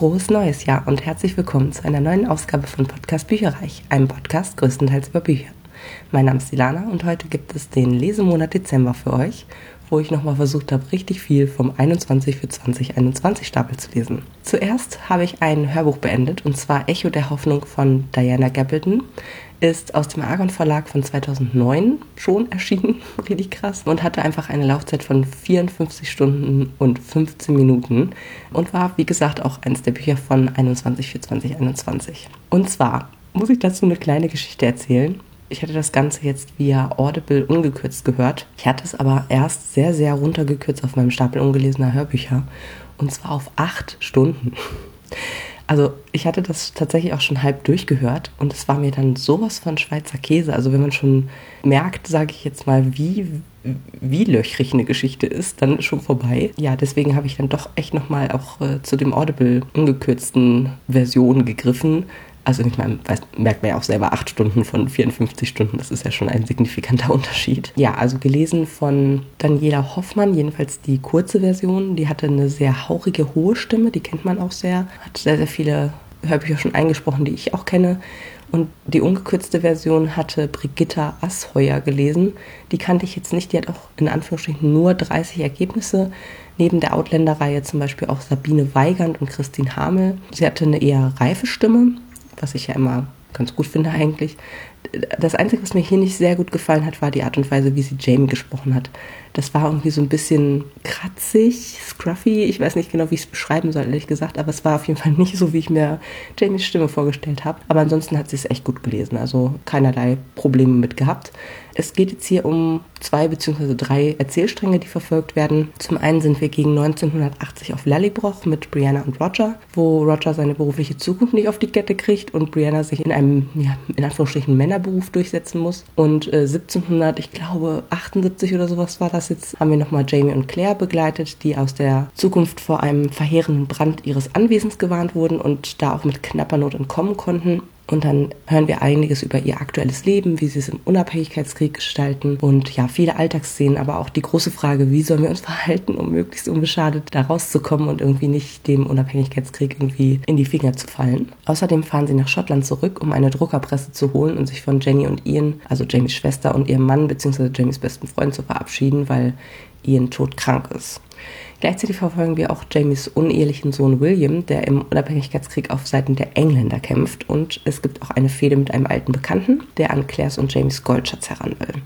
Frohes neues Jahr und herzlich willkommen zu einer neuen Ausgabe von Podcast Bücherreich, einem Podcast größtenteils über Bücher. Mein Name ist Ilana und heute gibt es den Lesemonat Dezember für euch, wo ich nochmal versucht habe, richtig viel vom 21 für 2021 Stapel zu lesen. Zuerst habe ich ein Hörbuch beendet und zwar Echo der Hoffnung von Diana Gabaldon ist aus dem Argon Verlag von 2009 schon erschienen, richtig krass, und hatte einfach eine Laufzeit von 54 Stunden und 15 Minuten und war, wie gesagt, auch eines der Bücher von 21 für 2021. Und zwar muss ich dazu eine kleine Geschichte erzählen. Ich hatte das Ganze jetzt via Audible ungekürzt gehört. Ich hatte es aber erst sehr, sehr runtergekürzt auf meinem Stapel ungelesener Hörbücher. Und zwar auf acht Stunden. Also ich hatte das tatsächlich auch schon halb durchgehört und es war mir dann sowas von Schweizer Käse. Also wenn man schon merkt, sage ich jetzt mal, wie, wie löchrig eine Geschichte ist, dann ist schon vorbei. Ja, deswegen habe ich dann doch echt nochmal auch äh, zu dem Audible ungekürzten Version gegriffen also ich meine, weiß, merkt man ja auch selber, acht Stunden von 54 Stunden, das ist ja schon ein signifikanter Unterschied. Ja, also gelesen von Daniela Hoffmann, jedenfalls die kurze Version. Die hatte eine sehr haurige, hohe Stimme, die kennt man auch sehr. Hat sehr, sehr viele Hörbücher schon eingesprochen, die ich auch kenne. Und die ungekürzte Version hatte Brigitta Asheuer gelesen. Die kannte ich jetzt nicht. Die hat auch in Anführungsstrichen nur 30 Ergebnisse. Neben der Outlander-Reihe zum Beispiel auch Sabine Weigand und Christine Hamel. Sie hatte eine eher reife Stimme was ich ja immer ganz gut finde eigentlich. Das Einzige, was mir hier nicht sehr gut gefallen hat, war die Art und Weise, wie sie Jamie gesprochen hat. Das war irgendwie so ein bisschen kratzig, scruffy. Ich weiß nicht genau, wie ich es beschreiben soll, ehrlich gesagt, aber es war auf jeden Fall nicht so, wie ich mir Jamies Stimme vorgestellt habe. Aber ansonsten hat sie es echt gut gelesen, also keinerlei Probleme mit gehabt. Es geht jetzt hier um zwei bzw. drei Erzählstränge, die verfolgt werden. Zum einen sind wir gegen 1980 auf Lallybroch mit Brianna und Roger, wo Roger seine berufliche Zukunft nicht auf die Kette kriegt und Brianna sich in einem, ja, in Anführungsstrichen Männerberuf durchsetzen muss. Und äh, 1700, ich glaube 78 oder sowas war das jetzt, haben wir nochmal Jamie und Claire begleitet, die aus der Zukunft vor einem verheerenden Brand ihres Anwesens gewarnt wurden und da auch mit knapper Not entkommen konnten. Und dann hören wir einiges über ihr aktuelles Leben, wie sie es im Unabhängigkeitskrieg gestalten und ja, viele Alltagsszenen, aber auch die große Frage, wie sollen wir uns verhalten, um möglichst unbeschadet da rauszukommen und irgendwie nicht dem Unabhängigkeitskrieg irgendwie in die Finger zu fallen. Außerdem fahren sie nach Schottland zurück, um eine Druckerpresse zu holen und sich von Jenny und Ian, also Jamies Schwester und ihrem Mann bzw. Jamies besten Freund zu verabschieden, weil Ian todkrank ist. Gleichzeitig verfolgen wir auch Jamies unehelichen Sohn William, der im Unabhängigkeitskrieg auf Seiten der Engländer kämpft. Und es gibt auch eine Fehde mit einem alten Bekannten, der an Claires und Jamies Goldschatz heran will.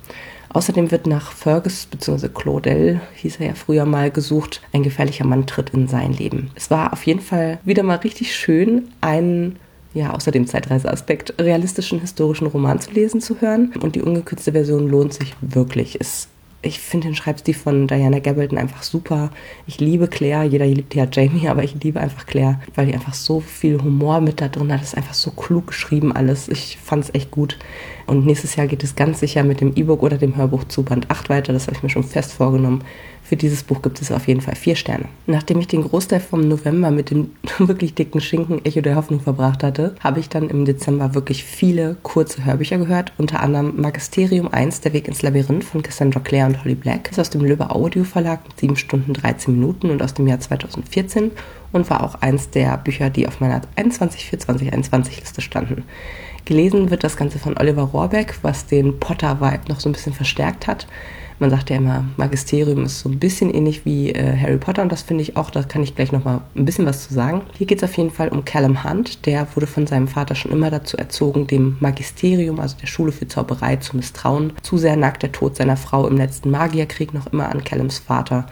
Außerdem wird nach Fergus bzw. Claudel, hieß er ja früher mal, gesucht. Ein gefährlicher Mann tritt in sein Leben. Es war auf jeden Fall wieder mal richtig schön, einen ja, außer dem Zeitreiseaspekt, realistischen historischen Roman zu lesen zu hören. Und die ungekürzte Version lohnt sich wirklich. Es ich finde den Schreibstil von Diana Gabaldon einfach super. Ich liebe Claire, jeder liebt ja Jamie, aber ich liebe einfach Claire, weil die einfach so viel Humor mit da drin hat. Es ist einfach so klug geschrieben alles. Ich fand es echt gut. Und nächstes Jahr geht es ganz sicher mit dem E-Book oder dem Hörbuch zu Band 8 weiter. Das habe ich mir schon fest vorgenommen. Für dieses Buch gibt es auf jeden Fall vier Sterne. Nachdem ich den Großteil vom November mit dem wirklich dicken Schinken Echo der Hoffnung verbracht hatte, habe ich dann im Dezember wirklich viele kurze Hörbücher gehört. Unter anderem Magisterium 1, Der Weg ins Labyrinth von Cassandra Clare und Holly Black. Das ist aus dem Löwe Audio Verlag mit 7 Stunden 13 Minuten und aus dem Jahr 2014 und war auch eins der Bücher, die auf meiner 21 für 2021 Liste standen. Gelesen wird das Ganze von Oliver Rohrbeck, was den Potter-Vibe noch so ein bisschen verstärkt hat. Man sagt ja immer, Magisterium ist so ein bisschen ähnlich wie äh, Harry Potter und das finde ich auch, da kann ich gleich nochmal ein bisschen was zu sagen. Hier geht es auf jeden Fall um Callum Hunt, der wurde von seinem Vater schon immer dazu erzogen, dem Magisterium, also der Schule für Zauberei, zu misstrauen. Zu sehr nagt der Tod seiner Frau im letzten Magierkrieg noch immer an Callums Vater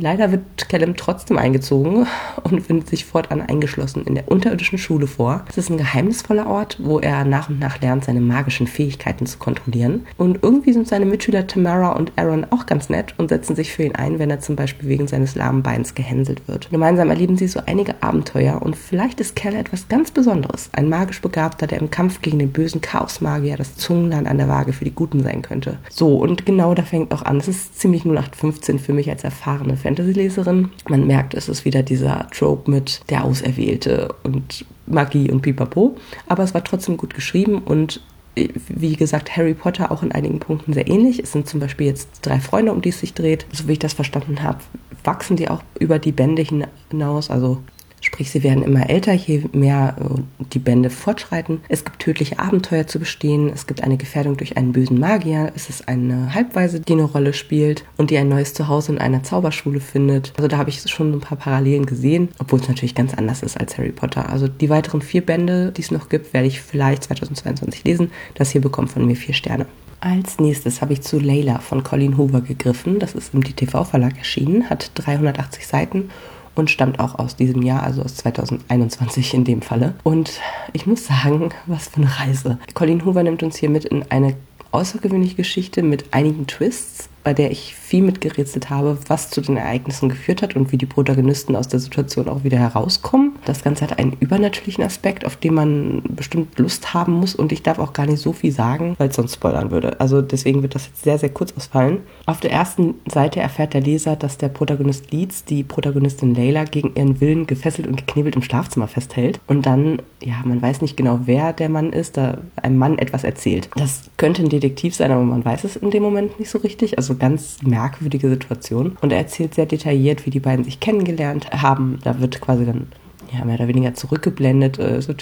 Leider wird Callum trotzdem eingezogen und findet sich fortan eingeschlossen in der unterirdischen Schule vor. Es ist ein geheimnisvoller Ort, wo er nach und nach lernt, seine magischen Fähigkeiten zu kontrollieren. Und irgendwie sind seine Mitschüler Tamara und Aaron auch ganz nett und setzen sich für ihn ein, wenn er zum Beispiel wegen seines lahmen Beins gehänselt wird. Gemeinsam erleben sie so einige Abenteuer und vielleicht ist Cal etwas ganz Besonderes. Ein magisch Begabter, der im Kampf gegen den bösen Chaosmagier das Zungenland an der Waage für die Guten sein könnte. So, und genau da fängt auch an. Es ist ziemlich 0815 für mich als erfahrene Fan Fantasy-Leserin. Man merkt, es ist wieder dieser Trope mit der Auserwählte und Magie und Pipapo. Aber es war trotzdem gut geschrieben und wie gesagt, Harry Potter auch in einigen Punkten sehr ähnlich. Es sind zum Beispiel jetzt drei Freunde, um die es sich dreht. So wie ich das verstanden habe, wachsen die auch über die Bände hinaus. Also Sprich, sie werden immer älter, je mehr äh, die Bände fortschreiten. Es gibt tödliche Abenteuer zu bestehen. Es gibt eine Gefährdung durch einen bösen Magier. Es ist eine Halbweise, die eine Rolle spielt und die ein neues Zuhause in einer Zauberschule findet. Also da habe ich schon ein paar Parallelen gesehen, obwohl es natürlich ganz anders ist als Harry Potter. Also die weiteren vier Bände, die es noch gibt, werde ich vielleicht 2022 lesen. Das hier bekommt von mir vier Sterne. Als nächstes habe ich zu Layla von Colin Hoover gegriffen. Das ist im DTV Verlag erschienen, hat 380 Seiten und stammt auch aus diesem Jahr, also aus 2021 in dem Falle. Und ich muss sagen, was für eine Reise. Colin Hoover nimmt uns hier mit in eine außergewöhnliche Geschichte mit einigen Twists bei der ich viel mitgerätselt habe, was zu den Ereignissen geführt hat und wie die Protagonisten aus der Situation auch wieder herauskommen. Das Ganze hat einen übernatürlichen Aspekt, auf den man bestimmt Lust haben muss und ich darf auch gar nicht so viel sagen, weil es sonst spoilern würde. Also deswegen wird das jetzt sehr, sehr kurz ausfallen. Auf der ersten Seite erfährt der Leser, dass der Protagonist Leeds die Protagonistin Layla gegen ihren Willen gefesselt und geknebelt im Schlafzimmer festhält und dann, ja, man weiß nicht genau, wer der Mann ist, da einem Mann etwas erzählt. Das könnte ein Detektiv sein, aber man weiß es in dem Moment nicht so richtig. Also ganz merkwürdige Situation. Und er erzählt sehr detailliert, wie die beiden sich kennengelernt haben. Da wird quasi dann ja, mehr oder weniger zurückgeblendet, äh, so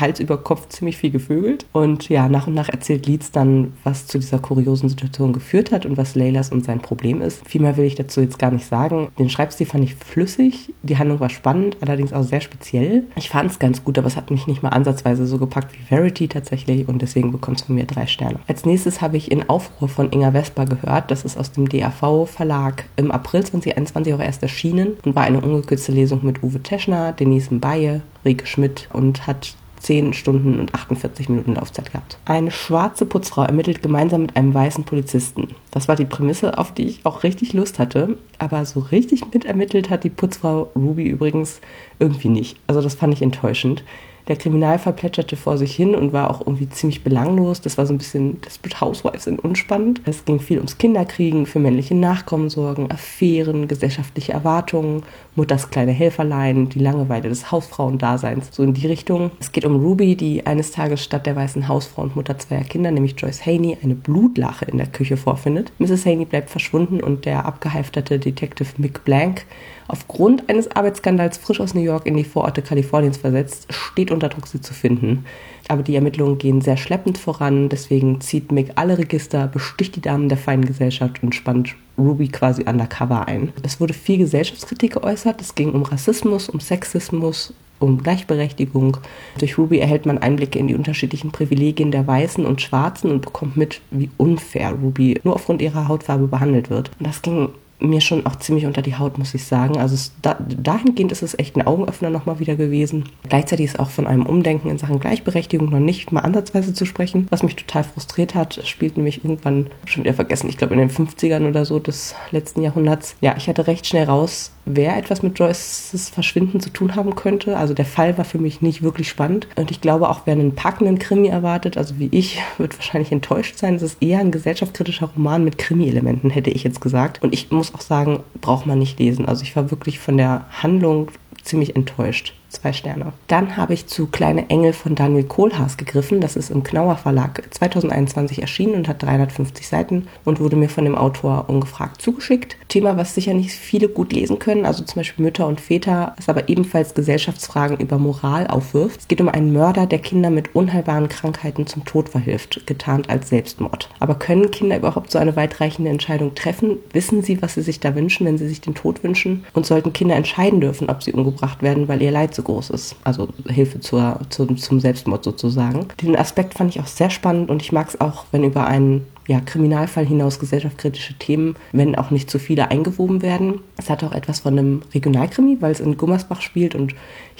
Hals über Kopf ziemlich viel gevögelt. Und ja, nach und nach erzählt Leeds dann, was zu dieser kuriosen Situation geführt hat und was Leylas und sein Problem ist. Viel mehr will ich dazu jetzt gar nicht sagen. Den Schreibstil fand ich flüssig, die Handlung war spannend, allerdings auch sehr speziell. Ich fand es ganz gut, aber es hat mich nicht mal ansatzweise so gepackt wie Verity tatsächlich und deswegen bekommt es von mir drei Sterne. Als nächstes habe ich in Aufruhr von Inga Vesper gehört. Das ist aus dem DAV Verlag im April 2021 auch erst erschienen und war eine ungekürzte Lesung mit Uwe Teschner, Denise Mbaye, Rike Schmidt und hat 10 Stunden und 48 Minuten Laufzeit gehabt. Eine schwarze Putzfrau ermittelt gemeinsam mit einem weißen Polizisten. Das war die Prämisse, auf die ich auch richtig Lust hatte. Aber so richtig mitermittelt hat die Putzfrau Ruby übrigens irgendwie nicht. Also das fand ich enttäuschend. Der Kriminalfall plätscherte vor sich hin und war auch irgendwie ziemlich belanglos. Das war so ein bisschen Desperate Housewives in unspannend. Es ging viel ums Kinderkriegen, für männliche Nachkommen sorgen, Affären, gesellschaftliche Erwartungen, Mutters kleine Helferlein, die Langeweile des Hausfrauendaseins, so in die Richtung. Es geht um Ruby, die eines Tages statt der weißen Hausfrau und Mutter zweier Kinder, nämlich Joyce Haney, eine Blutlache in der Küche vorfindet. Mrs. Haney bleibt verschwunden und der abgehalfterte Detective Mick Blank aufgrund eines Arbeitsskandals frisch aus New York in die Vororte Kaliforniens versetzt, steht unter Druck, sie zu finden. Aber die Ermittlungen gehen sehr schleppend voran, deswegen zieht Mick alle Register, besticht die Damen der feinen Gesellschaft und spannt Ruby quasi undercover ein. Es wurde viel Gesellschaftskritik geäußert, es ging um Rassismus, um Sexismus, um Gleichberechtigung. Durch Ruby erhält man Einblicke in die unterschiedlichen Privilegien der Weißen und Schwarzen und bekommt mit, wie unfair Ruby nur aufgrund ihrer Hautfarbe behandelt wird. Und das ging mir schon auch ziemlich unter die Haut, muss ich sagen. Also es, da, dahingehend ist es echt ein Augenöffner nochmal wieder gewesen. Gleichzeitig ist auch von einem Umdenken in Sachen Gleichberechtigung noch nicht mal ansatzweise zu sprechen, was mich total frustriert hat. Spielt nämlich irgendwann, schon wieder vergessen, ich glaube in den 50ern oder so des letzten Jahrhunderts. Ja, ich hatte recht schnell raus, wer etwas mit Joyces Verschwinden zu tun haben könnte. Also der Fall war für mich nicht wirklich spannend. Und ich glaube auch, wer einen packenden Krimi erwartet, also wie ich, wird wahrscheinlich enttäuscht sein. Es ist eher ein gesellschaftskritischer Roman mit Krimi-Elementen, hätte ich jetzt gesagt. Und ich muss auch sagen, braucht man nicht lesen. Also ich war wirklich von der Handlung ziemlich enttäuscht zwei Sterne. Dann habe ich zu Kleine Engel von Daniel Kohlhaas gegriffen. Das ist im Knauer Verlag 2021 erschienen und hat 350 Seiten und wurde mir von dem Autor ungefragt zugeschickt. Thema, was sicher nicht viele gut lesen können, also zum Beispiel Mütter und Väter, es aber ebenfalls Gesellschaftsfragen über Moral aufwirft. Es geht um einen Mörder, der Kinder mit unheilbaren Krankheiten zum Tod verhilft, getarnt als Selbstmord. Aber können Kinder überhaupt so eine weitreichende Entscheidung treffen? Wissen sie, was sie sich da wünschen, wenn sie sich den Tod wünschen? Und sollten Kinder entscheiden dürfen, ob sie umgebracht werden, weil ihr Leid so groß ist. Also Hilfe zur, zum, zum Selbstmord sozusagen. Den Aspekt fand ich auch sehr spannend und ich mag es auch, wenn über einen ja, Kriminalfall hinaus gesellschaftskritische Themen, wenn auch nicht zu viele eingewoben werden. Es hat auch etwas von einem Regionalkrimi, weil es in Gummersbach spielt und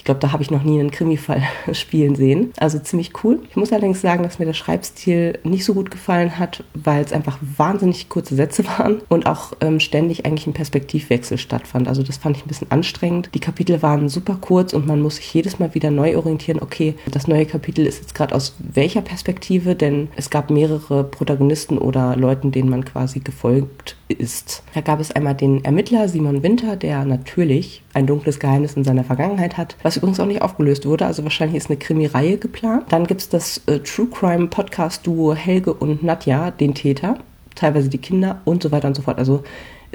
ich glaube, da habe ich noch nie einen Krimifall spielen sehen. Also ziemlich cool. Ich muss allerdings sagen, dass mir der Schreibstil nicht so gut gefallen hat, weil es einfach wahnsinnig kurze Sätze waren und auch ähm, ständig eigentlich ein Perspektivwechsel stattfand. Also das fand ich ein bisschen anstrengend. Die Kapitel waren super kurz und man muss sich jedes Mal wieder neu orientieren. Okay, das neue Kapitel ist jetzt gerade aus welcher Perspektive? Denn es gab mehrere Protagonisten oder Leuten, denen man quasi gefolgt ist. Da gab es einmal den Ermittler Simon Winter, der natürlich ein dunkles Geheimnis in seiner Vergangenheit hat, was übrigens auch nicht aufgelöst wurde. Also wahrscheinlich ist eine Krimireihe geplant. Dann gibt es das äh, True Crime Podcast Duo Helge und Nadja, den Täter, teilweise die Kinder und so weiter und so fort. Also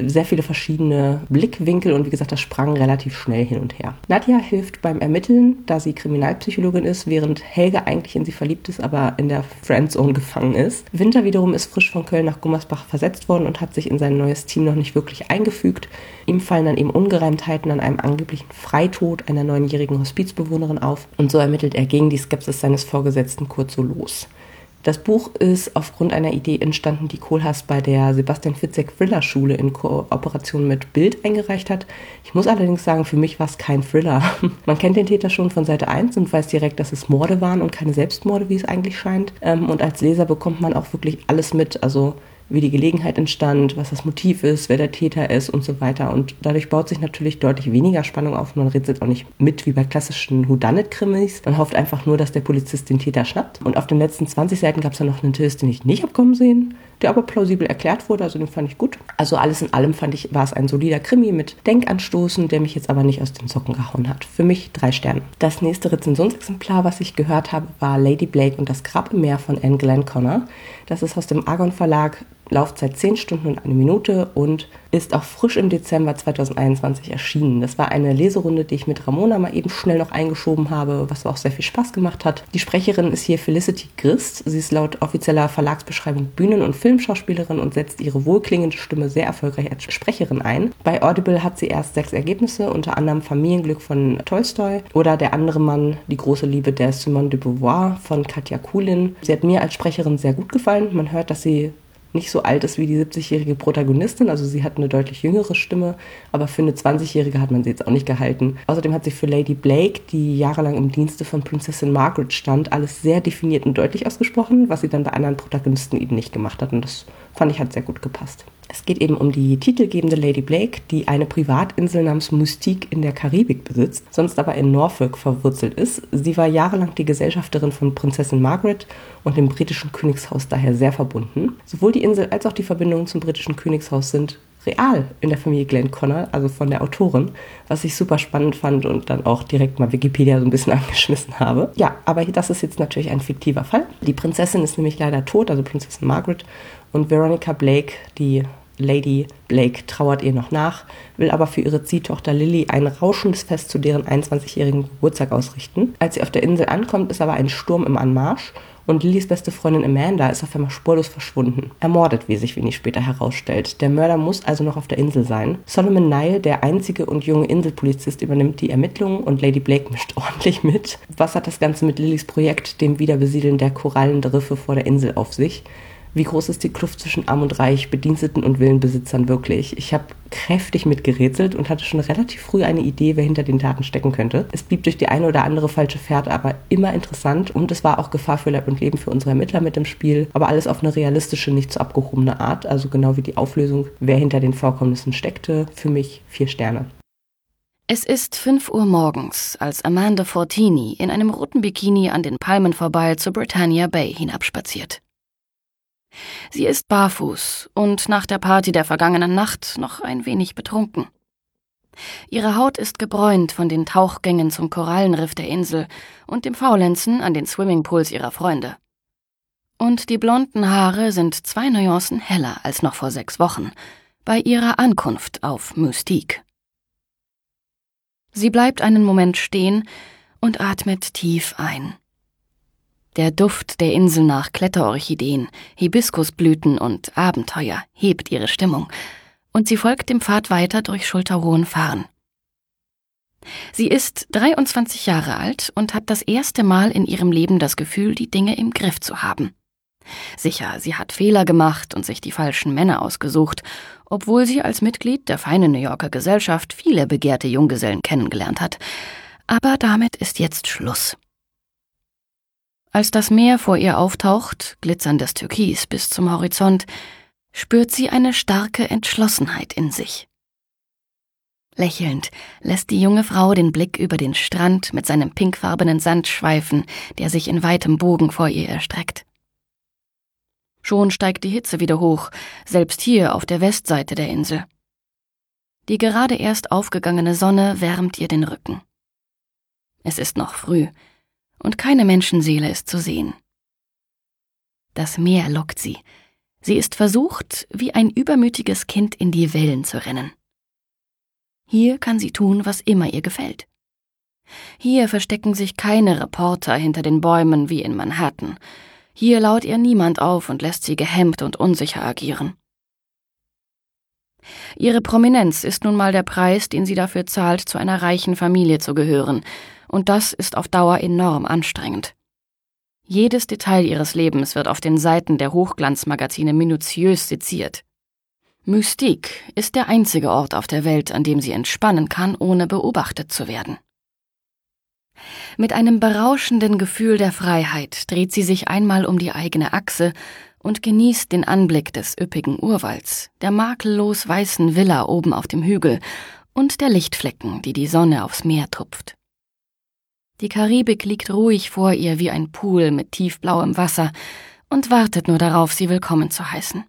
sehr viele verschiedene Blickwinkel und wie gesagt, das sprang relativ schnell hin und her. Nadja hilft beim Ermitteln, da sie Kriminalpsychologin ist, während Helge eigentlich in sie verliebt ist, aber in der Friendzone gefangen ist. Winter wiederum ist frisch von Köln nach Gummersbach versetzt worden und hat sich in sein neues Team noch nicht wirklich eingefügt. Ihm fallen dann eben Ungereimtheiten an einem angeblichen Freitod einer neunjährigen Hospizbewohnerin auf und so ermittelt er gegen die Skepsis seines Vorgesetzten kurz so los. Das Buch ist aufgrund einer Idee entstanden, die Kohlhaas bei der Sebastian Fitzek Thriller Schule in Kooperation mit Bild eingereicht hat. Ich muss allerdings sagen, für mich war es kein Thriller. Man kennt den Täter schon von Seite 1 und weiß direkt, dass es Morde waren und keine Selbstmorde, wie es eigentlich scheint. Ähm, und als Leser bekommt man auch wirklich alles mit. Also wie die Gelegenheit entstand, was das Motiv ist, wer der Täter ist und so weiter. Und dadurch baut sich natürlich deutlich weniger Spannung auf. Man rätselt auch nicht mit wie bei klassischen Whodunit-Krimis. Man hofft einfach nur, dass der Polizist den Täter schnappt. Und auf den letzten 20 Seiten gab es dann noch einen Twist, den ich nicht abkommen sehen, der aber plausibel erklärt wurde. Also den fand ich gut. Also alles in allem fand ich, war es ein solider Krimi mit Denkanstoßen, der mich jetzt aber nicht aus den Socken gehauen hat. Für mich drei Sterne. Das nächste Rezensionsexemplar, was ich gehört habe, war Lady Blake und das Grab im Meer von Anne Glenn Connor. Das ist aus dem Argon Verlag Laufzeit 10 Stunden und eine Minute und ist auch frisch im Dezember 2021 erschienen. Das war eine Leserunde, die ich mit Ramona mal eben schnell noch eingeschoben habe, was auch sehr viel Spaß gemacht hat. Die Sprecherin ist hier Felicity Christ. Sie ist laut offizieller Verlagsbeschreibung Bühnen- und Filmschauspielerin und setzt ihre wohlklingende Stimme sehr erfolgreich als Sprecherin ein. Bei Audible hat sie erst sechs Ergebnisse, unter anderem Familienglück von Tolstoy oder Der andere Mann, die große Liebe der Simone de Beauvoir von Katja Kulin. Sie hat mir als Sprecherin sehr gut gefallen. Man hört, dass sie nicht so alt ist wie die 70-jährige Protagonistin. Also sie hat eine deutlich jüngere Stimme, aber für eine 20-jährige hat man sie jetzt auch nicht gehalten. Außerdem hat sie für Lady Blake, die jahrelang im Dienste von Prinzessin Margaret stand, alles sehr definiert und deutlich ausgesprochen, was sie dann bei anderen Protagonisten eben nicht gemacht hat. Und das fand ich hat sehr gut gepasst. Es geht eben um die titelgebende Lady Blake, die eine Privatinsel namens Mystique in der Karibik besitzt, sonst aber in Norfolk verwurzelt ist. Sie war jahrelang die Gesellschafterin von Prinzessin Margaret und dem britischen Königshaus daher sehr verbunden. Sowohl die Insel als auch die Verbindungen zum britischen Königshaus sind real in der Familie Glenn Connor, also von der Autorin, was ich super spannend fand und dann auch direkt mal Wikipedia so ein bisschen angeschmissen habe. Ja, aber das ist jetzt natürlich ein fiktiver Fall. Die Prinzessin ist nämlich leider tot, also Prinzessin Margaret, und Veronica Blake, die Lady Blake trauert ihr noch nach, will aber für ihre Ziehtochter Lily ein rauschendes Fest zu deren 21-jährigen Geburtstag ausrichten. Als sie auf der Insel ankommt, ist aber ein Sturm im Anmarsch und Lillys beste Freundin Amanda ist auf einmal spurlos verschwunden. Ermordet, wie sich wenig später herausstellt. Der Mörder muss also noch auf der Insel sein. Solomon Nile, der einzige und junge Inselpolizist, übernimmt die Ermittlungen und Lady Blake mischt ordentlich mit. Was hat das Ganze mit Lillys Projekt, dem Wiederbesiedeln der Korallenriffe vor der Insel, auf sich? Wie groß ist die Kluft zwischen Arm und Reich, Bediensteten und Villenbesitzern wirklich? Ich habe kräftig mitgerätselt und hatte schon relativ früh eine Idee, wer hinter den Taten stecken könnte. Es blieb durch die eine oder andere falsche Fährte aber immer interessant und es war auch Gefahr für Leib und Leben für unsere Ermittler mit dem Spiel, aber alles auf eine realistische, nicht zu so abgehobene Art, also genau wie die Auflösung, wer hinter den Vorkommnissen steckte. Für mich vier Sterne. Es ist 5 Uhr morgens, als Amanda Fortini in einem roten Bikini an den Palmen vorbei zur Britannia Bay hinabspaziert. Sie ist barfuß und nach der Party der vergangenen Nacht noch ein wenig betrunken. Ihre Haut ist gebräunt von den Tauchgängen zum Korallenriff der Insel und dem Faulenzen an den Swimmingpools ihrer Freunde. Und die blonden Haare sind zwei Nuancen heller als noch vor sechs Wochen, bei ihrer Ankunft auf Mystique. Sie bleibt einen Moment stehen und atmet tief ein. Der Duft der Insel nach Kletterorchideen, Hibiskusblüten und Abenteuer hebt ihre Stimmung, und sie folgt dem Pfad weiter durch schulterhohen Farn. Sie ist 23 Jahre alt und hat das erste Mal in ihrem Leben das Gefühl, die Dinge im Griff zu haben. Sicher, sie hat Fehler gemacht und sich die falschen Männer ausgesucht, obwohl sie als Mitglied der feinen New Yorker Gesellschaft viele begehrte Junggesellen kennengelernt hat. Aber damit ist jetzt Schluss. Als das Meer vor ihr auftaucht, glitzerndes Türkis bis zum Horizont, spürt sie eine starke Entschlossenheit in sich. Lächelnd lässt die junge Frau den Blick über den Strand mit seinem pinkfarbenen Sand schweifen, der sich in weitem Bogen vor ihr erstreckt. Schon steigt die Hitze wieder hoch, selbst hier auf der Westseite der Insel. Die gerade erst aufgegangene Sonne wärmt ihr den Rücken. Es ist noch früh, und keine Menschenseele ist zu sehen. Das Meer lockt sie, Sie ist versucht, wie ein übermütiges Kind in die Wellen zu rennen. Hier kann sie tun, was immer ihr gefällt. Hier verstecken sich keine Reporter hinter den Bäumen wie in Manhattan. Hier laut ihr niemand auf und lässt sie gehemmt und unsicher agieren. Ihre Prominenz ist nun mal der Preis, den sie dafür zahlt, zu einer reichen Familie zu gehören, und das ist auf Dauer enorm anstrengend. Jedes Detail ihres Lebens wird auf den Seiten der Hochglanzmagazine minutiös seziert. Mystique ist der einzige Ort auf der Welt, an dem sie entspannen kann, ohne beobachtet zu werden. Mit einem berauschenden Gefühl der Freiheit dreht sie sich einmal um die eigene Achse und genießt den Anblick des üppigen Urwalds, der makellos weißen Villa oben auf dem Hügel und der Lichtflecken, die die Sonne aufs Meer tupft. Die Karibik liegt ruhig vor ihr wie ein Pool mit tiefblauem Wasser und wartet nur darauf, sie willkommen zu heißen.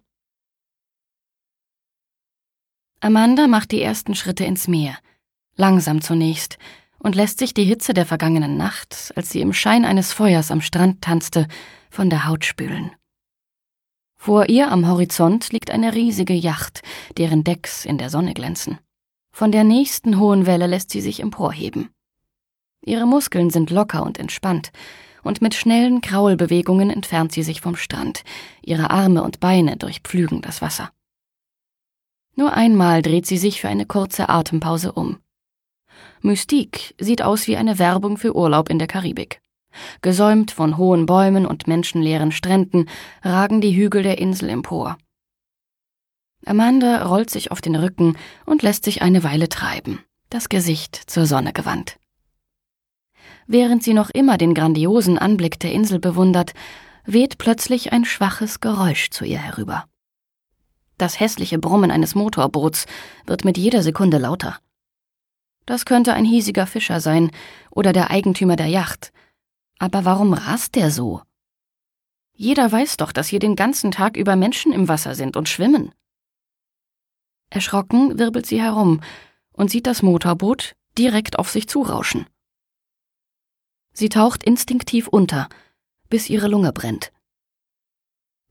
Amanda macht die ersten Schritte ins Meer, langsam zunächst, und lässt sich die Hitze der vergangenen Nacht, als sie im Schein eines Feuers am Strand tanzte, von der Haut spülen. Vor ihr am Horizont liegt eine riesige Yacht, deren Decks in der Sonne glänzen. Von der nächsten hohen Welle lässt sie sich emporheben. Ihre Muskeln sind locker und entspannt, und mit schnellen Kraulbewegungen entfernt sie sich vom Strand, ihre Arme und Beine durchpflügen das Wasser. Nur einmal dreht sie sich für eine kurze Atempause um. Mystique sieht aus wie eine Werbung für Urlaub in der Karibik. Gesäumt von hohen Bäumen und menschenleeren Stränden ragen die Hügel der Insel empor. Amanda rollt sich auf den Rücken und lässt sich eine Weile treiben, das Gesicht zur Sonne gewandt. Während sie noch immer den grandiosen Anblick der Insel bewundert, weht plötzlich ein schwaches Geräusch zu ihr herüber. Das hässliche Brummen eines Motorboots wird mit jeder Sekunde lauter. Das könnte ein hiesiger Fischer sein oder der Eigentümer der Yacht, aber warum rast der so? Jeder weiß doch, dass hier den ganzen Tag über Menschen im Wasser sind und schwimmen. Erschrocken wirbelt sie herum und sieht das Motorboot direkt auf sich zurauschen. Sie taucht instinktiv unter, bis ihre Lunge brennt.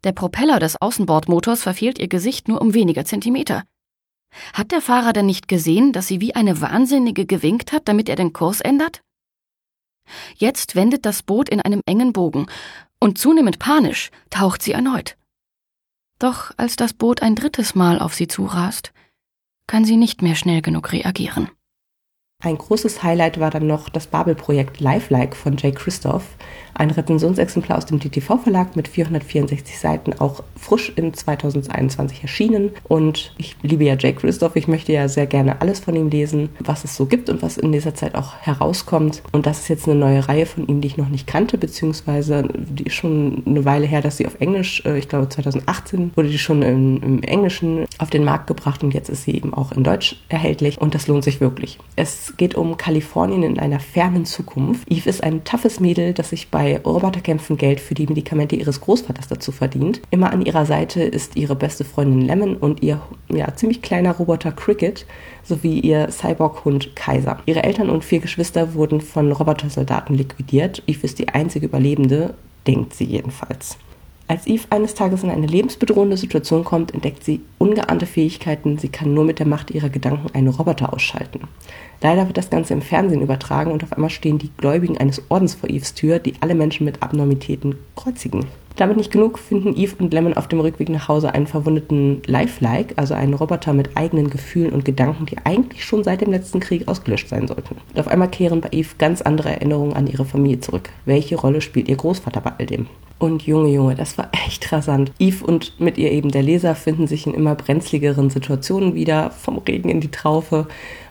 Der Propeller des Außenbordmotors verfehlt ihr Gesicht nur um wenige Zentimeter. Hat der Fahrer denn nicht gesehen, dass sie wie eine Wahnsinnige gewinkt hat, damit er den Kurs ändert? Jetzt wendet das Boot in einem engen Bogen, und zunehmend panisch taucht sie erneut. Doch als das Boot ein drittes Mal auf sie zurast, kann sie nicht mehr schnell genug reagieren. Ein großes Highlight war dann noch das Babel-Projekt Lifelike von Jay Christoph, ein Rezensionsexemplar aus dem DTV-Verlag mit 464 Seiten, auch frisch in 2021 erschienen. Und ich liebe ja Jay Christoph, ich möchte ja sehr gerne alles von ihm lesen, was es so gibt und was in dieser Zeit auch herauskommt. Und das ist jetzt eine neue Reihe von ihm, die ich noch nicht kannte, beziehungsweise die ist schon eine Weile her, dass sie auf Englisch, äh, ich glaube 2018 wurde die schon im, im Englischen auf den Markt gebracht und jetzt ist sie eben auch in Deutsch erhältlich und das lohnt sich wirklich. Es geht um Kalifornien in einer fernen Zukunft. Eve ist ein toughes Mädel, das sich bei Roboterkämpfen Geld für die Medikamente ihres Großvaters dazu verdient. Immer an ihrer Seite ist ihre beste Freundin Lemon und ihr ja, ziemlich kleiner Roboter Cricket sowie ihr Cyborg-Hund Kaiser. Ihre Eltern und vier Geschwister wurden von Robotersoldaten liquidiert. Eve ist die einzige Überlebende, denkt sie jedenfalls. Als Eve eines Tages in eine lebensbedrohende Situation kommt, entdeckt sie ungeahnte Fähigkeiten. Sie kann nur mit der Macht ihrer Gedanken einen Roboter ausschalten. Leider wird das Ganze im Fernsehen übertragen und auf einmal stehen die Gläubigen eines Ordens vor Eves Tür, die alle Menschen mit Abnormitäten kreuzigen. Damit nicht genug finden Eve und Lemon auf dem Rückweg nach Hause einen verwundeten Lifelike, also einen Roboter mit eigenen Gefühlen und Gedanken, die eigentlich schon seit dem letzten Krieg ausgelöscht sein sollten. Und auf einmal kehren bei Eve ganz andere Erinnerungen an ihre Familie zurück. Welche Rolle spielt ihr Großvater bei all dem? Und Junge, Junge, das war echt rasant. Eve und mit ihr eben der Leser finden sich in immer brenzligeren Situationen wieder, vom Regen in die Traufe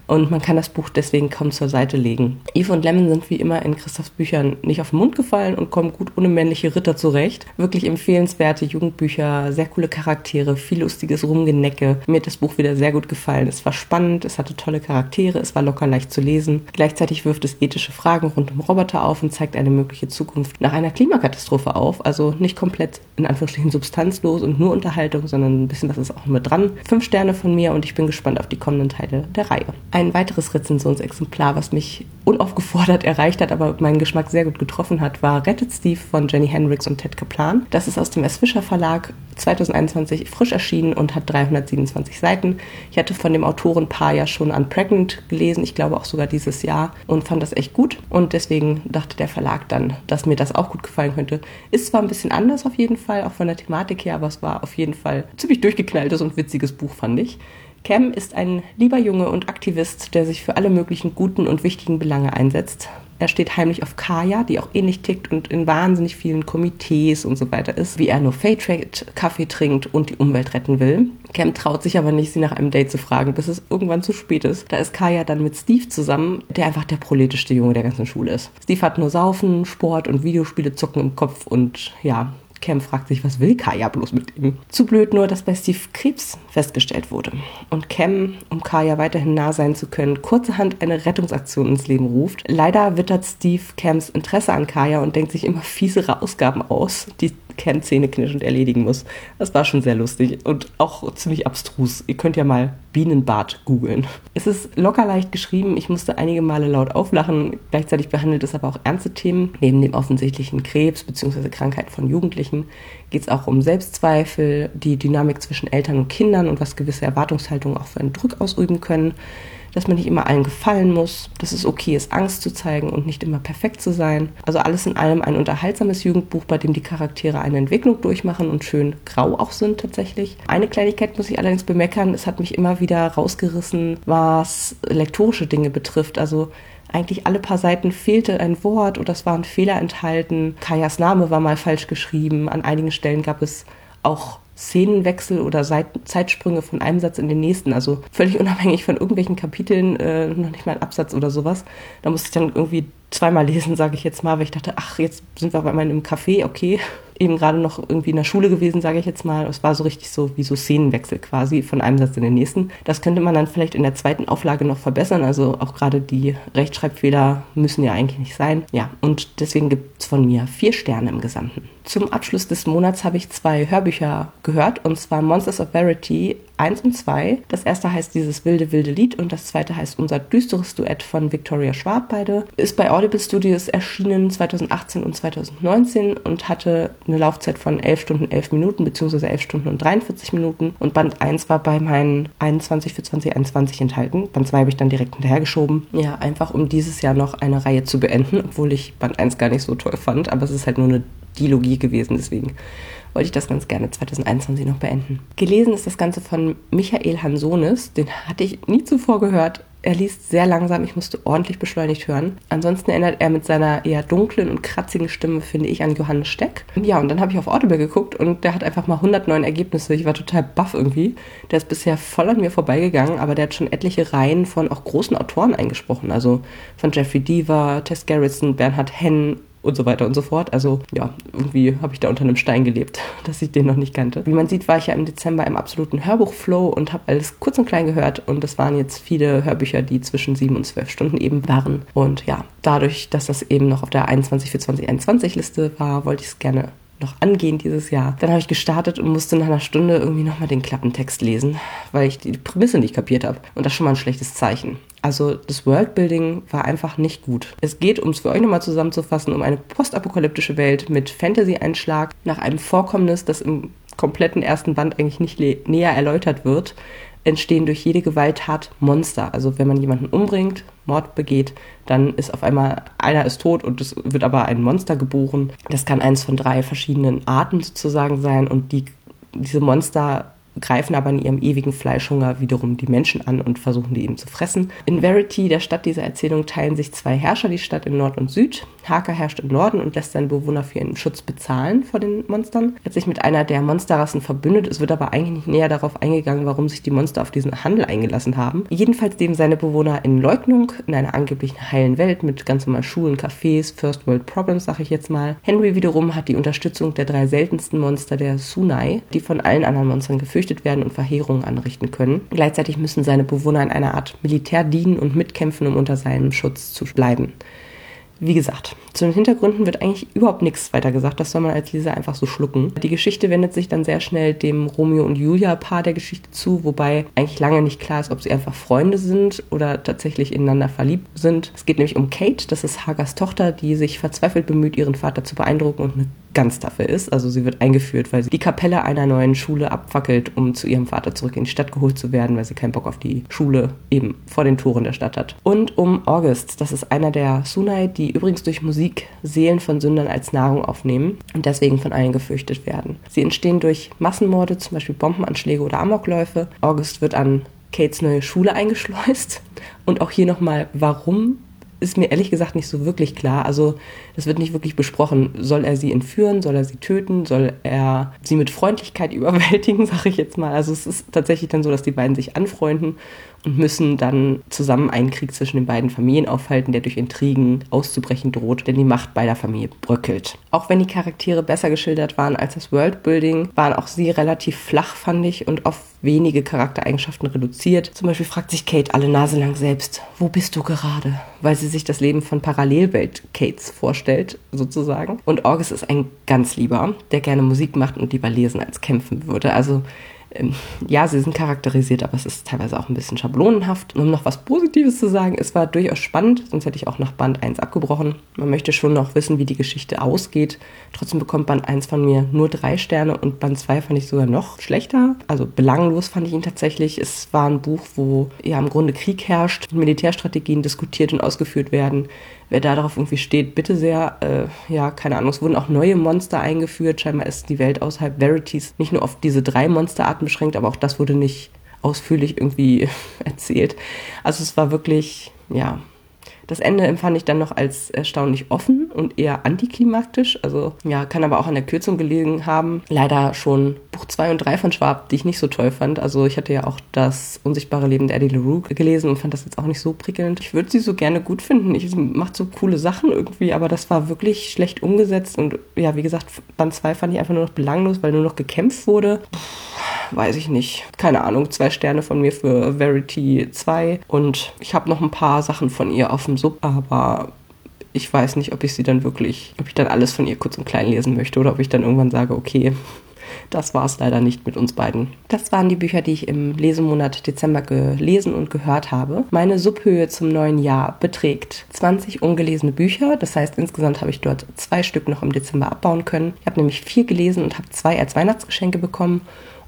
und man kann das Buch deswegen kaum zur Seite legen. Eve und Lemon sind wie immer in Christophs Büchern nicht auf den Mund gefallen und kommen gut ohne männliche Ritter zurecht. Wirklich empfehlenswerte Jugendbücher, sehr coole Charaktere, viel lustiges Rumgenecke. Mir hat das Buch wieder sehr gut gefallen. Es war spannend, es hatte tolle Charaktere, es war locker leicht zu lesen. Gleichzeitig wirft es ethische Fragen rund um Roboter auf und zeigt eine mögliche Zukunft nach einer Klimakatastrophe auf. Also nicht komplett in Anführungsstrichen substanzlos und nur Unterhaltung, sondern ein bisschen was ist auch mit dran. Fünf Sterne von mir und ich bin gespannt auf die kommenden Teile der Reihe. Ein weiteres Rezensionsexemplar, was mich unaufgefordert erreicht hat, aber meinen Geschmack sehr gut getroffen hat, war Rettet Steve von Jenny Hendricks und Ted Kaplan. Das ist aus dem S. Fischer Verlag 2021 frisch erschienen und hat 327 Seiten. Ich hatte von dem Autorenpaar ja schon an Pregnant gelesen, ich glaube auch sogar dieses Jahr und fand das echt gut und deswegen dachte der Verlag dann, dass mir das auch gut gefallen könnte. Ist zwar ein bisschen anders auf jeden Fall, auch von der Thematik her, aber es war auf jeden Fall ziemlich durchgeknalltes und witziges Buch, fand ich. Cam ist ein lieber Junge und Aktivist, der sich für alle möglichen guten und wichtigen Belange einsetzt. Er steht heimlich auf Kaya, die auch ähnlich tickt und in wahnsinnig vielen Komitees und so weiter ist, wie er nur Fairtrade Kaffee trinkt und die Umwelt retten will. Cam traut sich aber nicht, sie nach einem Date zu fragen, bis es irgendwann zu spät ist. Da ist Kaya dann mit Steve zusammen, der einfach der proletischste Junge der ganzen Schule ist. Steve hat nur Saufen, Sport und Videospiele zocken im Kopf und ja, Cam fragt sich, was will Kaya bloß mit ihm? Zu blöd nur, dass bei Steve Krebs festgestellt wurde. Und Cam, um Kaya weiterhin nah sein zu können, kurzerhand eine Rettungsaktion ins Leben ruft. Leider wittert Steve Cams Interesse an Kaya und denkt sich immer fiesere Ausgaben aus, die Ken zähneknirschend erledigen muss. Das war schon sehr lustig und auch ziemlich abstrus. Ihr könnt ja mal Bienenbad googeln. Es ist locker leicht geschrieben. Ich musste einige Male laut auflachen. Gleichzeitig behandelt es aber auch ernste Themen. Neben dem offensichtlichen Krebs bzw. Krankheit von Jugendlichen geht es auch um Selbstzweifel, die Dynamik zwischen Eltern und Kindern und was gewisse Erwartungshaltungen auch für einen Druck ausüben können dass man nicht immer allen gefallen muss, dass es okay ist, Angst zu zeigen und nicht immer perfekt zu sein. Also alles in allem ein unterhaltsames Jugendbuch, bei dem die Charaktere eine Entwicklung durchmachen und schön grau auch sind tatsächlich. Eine Kleinigkeit muss ich allerdings bemeckern, es hat mich immer wieder rausgerissen, was lektorische Dinge betrifft. Also eigentlich alle paar Seiten fehlte ein Wort oder es waren Fehler enthalten. Kajas Name war mal falsch geschrieben. An einigen Stellen gab es auch Szenenwechsel oder Zeitsprünge von einem Satz in den nächsten. Also völlig unabhängig von irgendwelchen Kapiteln, äh, noch nicht mal ein Absatz oder sowas. Da musste ich dann irgendwie zweimal lesen, sage ich jetzt mal, weil ich dachte, ach, jetzt sind wir auf einmal im Café, okay. Eben gerade noch irgendwie in der Schule gewesen, sage ich jetzt mal. Es war so richtig so wie so Szenenwechsel quasi von einem Satz in den nächsten. Das könnte man dann vielleicht in der zweiten Auflage noch verbessern. Also auch gerade die Rechtschreibfehler müssen ja eigentlich nicht sein. Ja, und deswegen gibt es von mir vier Sterne im Gesamten. Zum Abschluss des Monats habe ich zwei Hörbücher gehört, und zwar Monsters of Verity 1 und 2. Das erste heißt dieses wilde, wilde Lied und das zweite heißt unser düsteres Duett von Victoria Schwab beide. Ist bei Audible Studios erschienen 2018 und 2019 und hatte eine Laufzeit von 11 Stunden 11 Minuten beziehungsweise 11 Stunden und 43 Minuten und Band 1 war bei meinen 21 für 2021 enthalten. Band 2 habe ich dann direkt hinterhergeschoben. Ja, einfach um dieses Jahr noch eine Reihe zu beenden, obwohl ich Band 1 gar nicht so toll fand, aber es ist halt nur eine Dilogie gewesen, deswegen wollte ich das ganz gerne 2021 noch beenden. Gelesen ist das Ganze von Michael Hansonis. Den hatte ich nie zuvor gehört. Er liest sehr langsam, ich musste ordentlich beschleunigt hören. Ansonsten erinnert er mit seiner eher dunklen und kratzigen Stimme, finde ich, an Johannes Steck. Ja, und dann habe ich auf Audible geguckt und der hat einfach mal 109 Ergebnisse. Ich war total baff irgendwie. Der ist bisher voll an mir vorbeigegangen, aber der hat schon etliche Reihen von auch großen Autoren eingesprochen. Also von Jeffrey Deaver, Tess Garrison, Bernhard Henn und so weiter und so fort. Also ja, irgendwie habe ich da unter einem Stein gelebt, dass ich den noch nicht kannte. Wie man sieht, war ich ja im Dezember im absoluten Hörbuchflow und habe alles kurz und klein gehört und es waren jetzt viele Hörbücher, die zwischen sieben und zwölf Stunden eben waren. Und ja, dadurch, dass das eben noch auf der 21 für 2021 Liste war, wollte ich es gerne noch angehen dieses Jahr. Dann habe ich gestartet und musste nach einer Stunde irgendwie nochmal den Klappentext lesen, weil ich die Prämisse nicht kapiert habe. Und das ist schon mal ein schlechtes Zeichen. Also das Worldbuilding war einfach nicht gut. Es geht, um es für euch nochmal zusammenzufassen, um eine postapokalyptische Welt mit Fantasy-Einschlag nach einem Vorkommnis, das im kompletten ersten Band eigentlich nicht näher erläutert wird, entstehen durch jede Gewalttat Monster. Also wenn man jemanden umbringt, Mord begeht, dann ist auf einmal einer ist tot und es wird aber ein Monster geboren. Das kann eins von drei verschiedenen Arten sozusagen sein und die, diese Monster greifen aber in ihrem ewigen Fleischhunger wiederum die Menschen an und versuchen die eben zu fressen. In Verity, der Stadt dieser Erzählung, teilen sich zwei Herrscher die Stadt in Nord und Süd. Harker herrscht im Norden und lässt seine Bewohner für ihren Schutz bezahlen vor den Monstern. Er hat sich mit einer der Monsterrassen verbündet. Es wird aber eigentlich nicht näher darauf eingegangen, warum sich die Monster auf diesen Handel eingelassen haben. Jedenfalls leben seine Bewohner in Leugnung, in einer angeblichen heilen Welt mit ganz normal Schulen, Cafés, First World Problems, sag ich jetzt mal. Henry wiederum hat die Unterstützung der drei seltensten Monster der Sunai, die von allen anderen Monstern gefürchtet werden und Verheerungen anrichten können. Gleichzeitig müssen seine Bewohner in einer Art Militär dienen und mitkämpfen, um unter seinem Schutz zu bleiben. Wie gesagt, Zu den Hintergründen wird eigentlich überhaupt nichts weiter gesagt. Das soll man als Leser einfach so schlucken. Die Geschichte wendet sich dann sehr schnell dem Romeo und Julia Paar der Geschichte zu, wobei eigentlich lange nicht klar ist, ob sie einfach Freunde sind oder tatsächlich ineinander verliebt sind. Es geht nämlich um Kate, das ist Hagas Tochter, die sich verzweifelt bemüht, ihren Vater zu beeindrucken und eine ganz dafür ist. Also sie wird eingeführt, weil sie die Kapelle einer neuen Schule abfackelt, um zu ihrem Vater zurück in die Stadt geholt zu werden, weil sie keinen Bock auf die Schule eben vor den Toren der Stadt hat. Und um August, das ist einer der Sunai, die übrigens durch Musik Seelen von Sündern als Nahrung aufnehmen und deswegen von allen gefürchtet werden. Sie entstehen durch Massenmorde, zum Beispiel Bombenanschläge oder Amokläufe. August wird an Kates neue Schule eingeschleust. Und auch hier nochmal, warum ist mir ehrlich gesagt nicht so wirklich klar. Also das wird nicht wirklich besprochen. Soll er sie entführen? Soll er sie töten? Soll er sie mit Freundlichkeit überwältigen, sage ich jetzt mal. Also es ist tatsächlich dann so, dass die beiden sich anfreunden und müssen dann zusammen einen Krieg zwischen den beiden Familien aufhalten, der durch Intrigen auszubrechen droht, denn die Macht beider Familien bröckelt. Auch wenn die Charaktere besser geschildert waren als das Worldbuilding, waren auch sie relativ flach, fand ich, und auf wenige Charaktereigenschaften reduziert. Zum Beispiel fragt sich Kate alle Nase lang selbst, wo bist du gerade? Weil sie sich das Leben von Parallelwelt-Kates vorstellt, sozusagen. Und August ist ein ganz lieber, der gerne Musik macht und lieber lesen als kämpfen würde. Also ähm, ja, sie sind charakterisiert, aber es ist teilweise auch ein bisschen schablonenhaft. Und um noch was Positives zu sagen, es war durchaus spannend, sonst hätte ich auch nach Band 1 abgebrochen. Man möchte schon noch wissen, wie die Geschichte ausgeht. Trotzdem bekommt Band 1 von mir nur drei Sterne und Band 2 fand ich sogar noch schlechter. Also belanglos fand ich ihn tatsächlich. Es war ein Buch, wo ja im Grunde Krieg herrscht, Militärstrategien diskutiert und ausgeführt werden wer da darauf irgendwie steht, bitte sehr. Äh, ja, keine Ahnung. Es wurden auch neue Monster eingeführt. Scheinbar ist die Welt außerhalb Verities nicht nur auf diese drei Monsterarten beschränkt, aber auch das wurde nicht ausführlich irgendwie erzählt. Also es war wirklich, ja, das Ende empfand ich dann noch als erstaunlich offen und eher antiklimaktisch. Also ja, kann aber auch an der Kürzung gelegen haben. Leider schon Buch 2 und 3 von Schwab, die ich nicht so toll fand. Also ich hatte ja auch das unsichtbare Leben der Eddie LaRue gelesen und fand das jetzt auch nicht so prickelnd. Ich würde sie so gerne gut finden. Ich, macht so coole Sachen irgendwie, aber das war wirklich schlecht umgesetzt. Und ja, wie gesagt, Band 2 fand ich einfach nur noch belanglos, weil nur noch gekämpft wurde. Puh weiß ich nicht. Keine Ahnung, zwei Sterne von mir für Verity 2 und ich habe noch ein paar Sachen von ihr auf dem Sub, aber ich weiß nicht, ob ich sie dann wirklich, ob ich dann alles von ihr kurz und klein lesen möchte oder ob ich dann irgendwann sage, okay, das war es leider nicht mit uns beiden. Das waren die Bücher, die ich im Lesemonat Dezember gelesen und gehört habe. Meine Subhöhe zum neuen Jahr beträgt 20 ungelesene Bücher. Das heißt, insgesamt habe ich dort zwei Stück noch im Dezember abbauen können. Ich habe nämlich vier gelesen und habe zwei als Weihnachtsgeschenke bekommen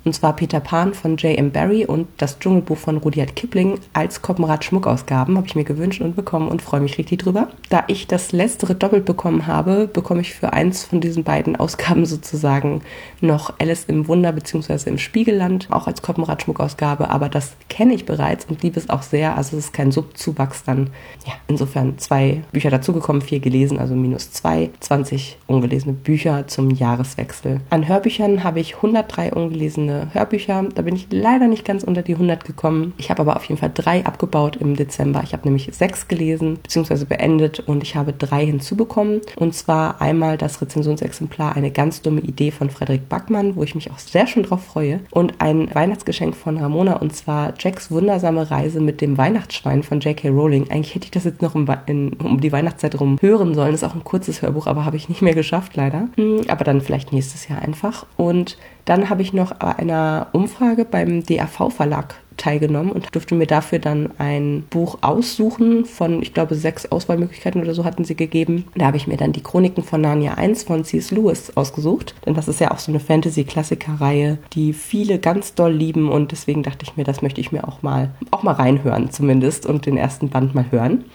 und zwar Peter Pan von J.M. Barry und das Dschungelbuch von Rudyard Kipling als Koppenrad Schmuckausgaben habe ich mir gewünscht und bekommen und freue mich richtig drüber. Da ich das letztere doppelt bekommen habe, bekomme ich für eins von diesen beiden Ausgaben sozusagen noch Alice im Wunder bzw. im Spiegelland, auch als Koppenrad Schmuckausgabe, aber das kenne ich bereits und liebe es auch sehr. Also es ist kein Subzuwachs dann. Ja, insofern zwei Bücher dazugekommen, vier gelesen, also minus zwei, 20 ungelesene Bücher zum Jahreswechsel. An Hörbüchern habe ich 103 ungelesene verschiedene Hörbücher. Da bin ich leider nicht ganz unter die 100 gekommen. Ich habe aber auf jeden Fall drei abgebaut im Dezember. Ich habe nämlich sechs gelesen bzw. beendet und ich habe drei hinzubekommen. Und zwar einmal das Rezensionsexemplar Eine ganz dumme Idee von Frederik Backmann, wo ich mich auch sehr schon drauf freue. Und ein Weihnachtsgeschenk von Ramona und zwar Jacks wundersame Reise mit dem Weihnachtsschwein von J.K. Rowling. Eigentlich hätte ich das jetzt noch um, in, um die Weihnachtszeit rum hören sollen. Ist auch ein kurzes Hörbuch, aber habe ich nicht mehr geschafft, leider. Hm, aber dann vielleicht nächstes Jahr einfach. Und dann habe ich noch bei einer Umfrage beim DAV-Verlag teilgenommen und durfte mir dafür dann ein Buch aussuchen von, ich glaube, sechs Auswahlmöglichkeiten oder so hatten sie gegeben. Da habe ich mir dann die Chroniken von Narnia 1 von C.S. Lewis ausgesucht, denn das ist ja auch so eine Fantasy-Klassiker-Reihe, die viele ganz doll lieben und deswegen dachte ich mir, das möchte ich mir auch mal, auch mal reinhören zumindest und den ersten Band mal hören.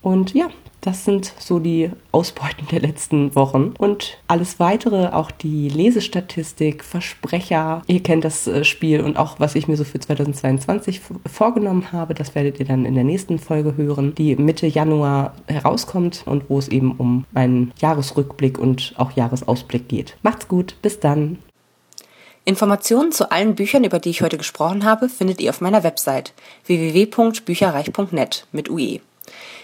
Und ja, das sind so die Ausbeuten der letzten Wochen. Und alles weitere, auch die Lesestatistik, Versprecher, ihr kennt das äh, Spiel und auch was ich mir so für 2022 vorgenommen habe, das werdet ihr dann in der nächsten Folge hören, die Mitte Januar herauskommt und wo es eben um einen Jahresrückblick und auch Jahresausblick geht. Macht's gut, bis dann. Informationen zu allen Büchern, über die ich heute gesprochen habe, findet ihr auf meiner Website www.bücherreich.net mit UE.